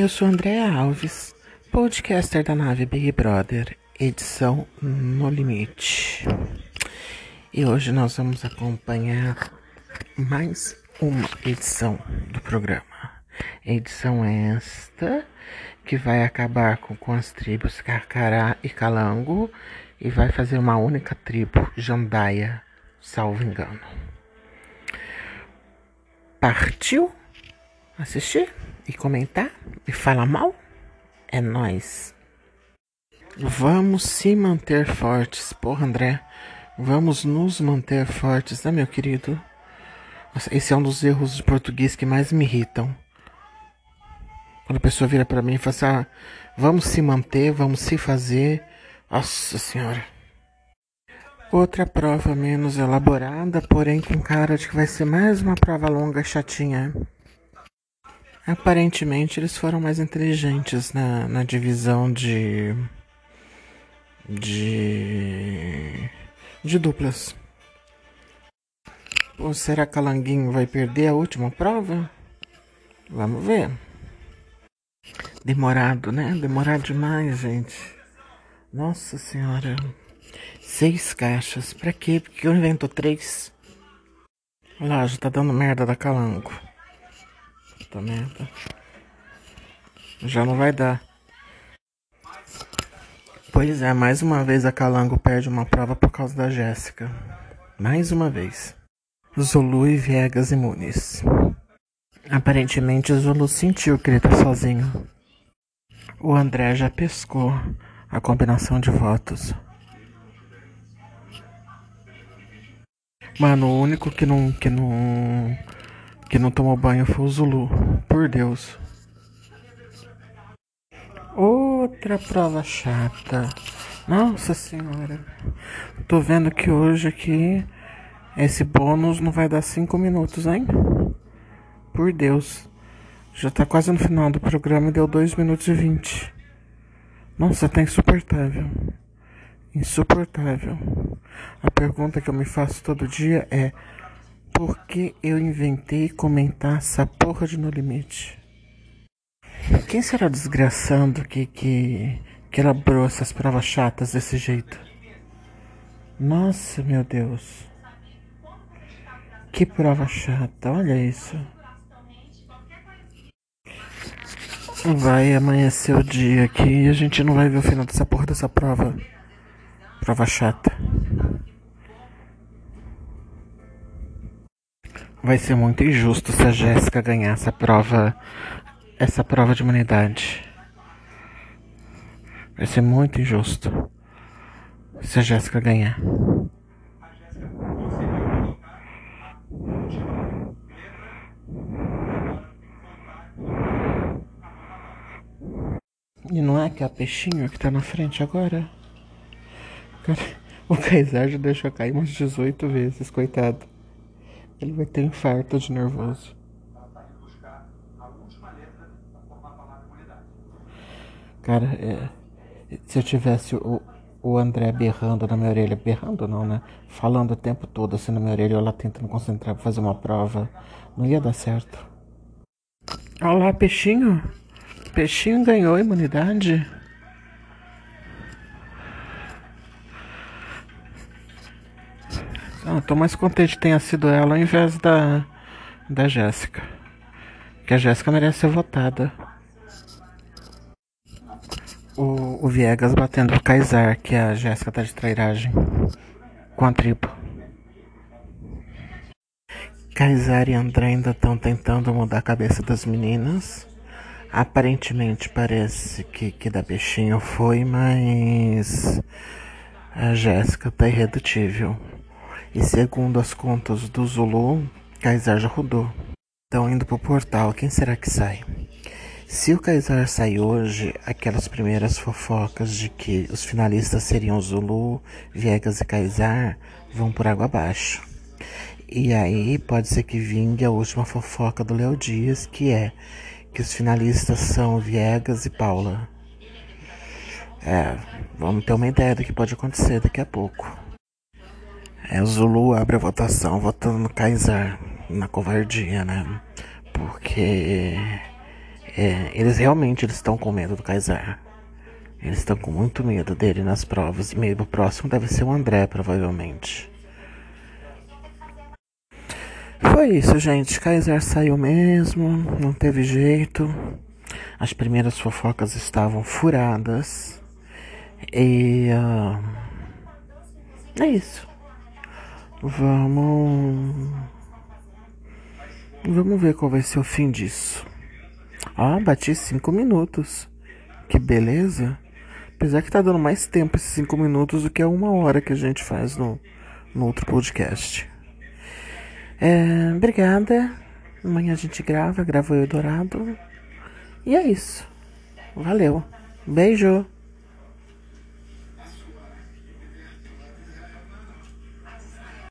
Eu sou Andréa Alves, podcaster da nave Big Brother, edição No Limite. E hoje nós vamos acompanhar mais uma edição do programa. Edição esta que vai acabar com, com as tribos Carcará e Calango e vai fazer uma única tribo, Jandaia, salvo engano. Partiu assistir e comentar e falar mal? É nós. Vamos se manter fortes, porra, André. Vamos nos manter fortes, né, meu querido? Esse é um dos erros de português que mais me irritam. Quando a pessoa vira para mim e fala assim, ah, vamos se manter, vamos se fazer. Nossa senhora. Outra prova menos elaborada, porém com cara de que vai ser mais uma prova longa e chatinha. Aparentemente eles foram mais inteligentes na, na divisão de. de. de duplas. Ou será que a Languinho vai perder a última prova? Vamos ver. Demorado, né? Demorado demais, gente. Nossa senhora. Seis caixas. Pra quê? Porque eu invento três. Olha lá, já tá dando merda da Calango. Puta merda. Já não vai dar. Pois é, mais uma vez a Calango perde uma prova por causa da Jéssica. Mais uma vez. Zulu e Viegas imunes. Aparentemente Zulu sentiu que ele tá sozinho. O André já pescou a combinação de votos. Mano, o único que não que não que não tomou banho foi o Zulu. Por Deus. Outra prova chata. Nossa senhora. Tô vendo que hoje aqui esse bônus não vai dar 5 minutos, hein? Por Deus. Já tá quase no final do programa e deu 2 minutos e 20. Nossa, tá insuportável. Insuportável. A pergunta que eu me faço todo dia é: por que eu inventei comentar essa porra de No Limite? Quem será desgraçando que, que, que elaborou essas provas chatas desse jeito? Nossa, meu Deus. Que prova chata, olha isso. Vai amanhecer o dia aqui e a gente não vai ver o final dessa porra dessa prova. Prova chata. Vai ser muito injusto se a Jéssica ganhar essa prova, essa prova de humanidade. Vai ser muito injusto se a Jéssica ganhar. E não é que é a peixinho que tá na frente agora? O Kaysar já deixou cair umas 18 vezes, coitado. Ele vai ter infarto de nervoso. Cara, é, se eu tivesse o, o André berrando na minha orelha, berrando não, né? Falando o tempo todo assim na minha orelha, eu lá tentando concentrar pra fazer uma prova, não ia dar certo. Olá, peixinho. Peixinho ganhou imunidade. Ah, tô mais contente que tenha sido ela ao invés da, da Jéssica. Que a Jéssica merece ser votada. O, o Viegas batendo o Kaysar, que a Jéssica tá de trairagem. Com a tribo. Kaysar e André ainda estão tentando mudar a cabeça das meninas. Aparentemente parece que, que da bichinho foi, mas a Jéssica tá irredutível. E segundo as contas do Zulu, Kaysar já rodou. Estão indo pro portal, quem será que sai? Se o Kaysar sair hoje, aquelas primeiras fofocas de que os finalistas seriam Zulu, Viegas e Kaysar vão por água abaixo. E aí pode ser que vingue a última fofoca do Léo Dias, que é que os finalistas são Viegas e Paula. É, vamos ter uma ideia do que pode acontecer daqui a pouco. É, Zulu abre a votação votando no Kaysar, na covardia, né? Porque É, eles realmente eles estão com medo do Kaysar. Eles estão com muito medo dele nas provas. E meio próximo deve ser o André, provavelmente. Foi isso, gente. Kaiser saiu mesmo, não teve jeito. As primeiras fofocas estavam furadas. E. Uh, é isso. Vamos. Vamos ver qual vai ser o fim disso. Ah, bati cinco minutos. Que beleza. Apesar que tá dando mais tempo esses cinco minutos do que a uma hora que a gente faz no, no outro podcast. É, obrigada. Amanhã a gente grava, grava o Eldorado. E é isso. Valeu. Beijo.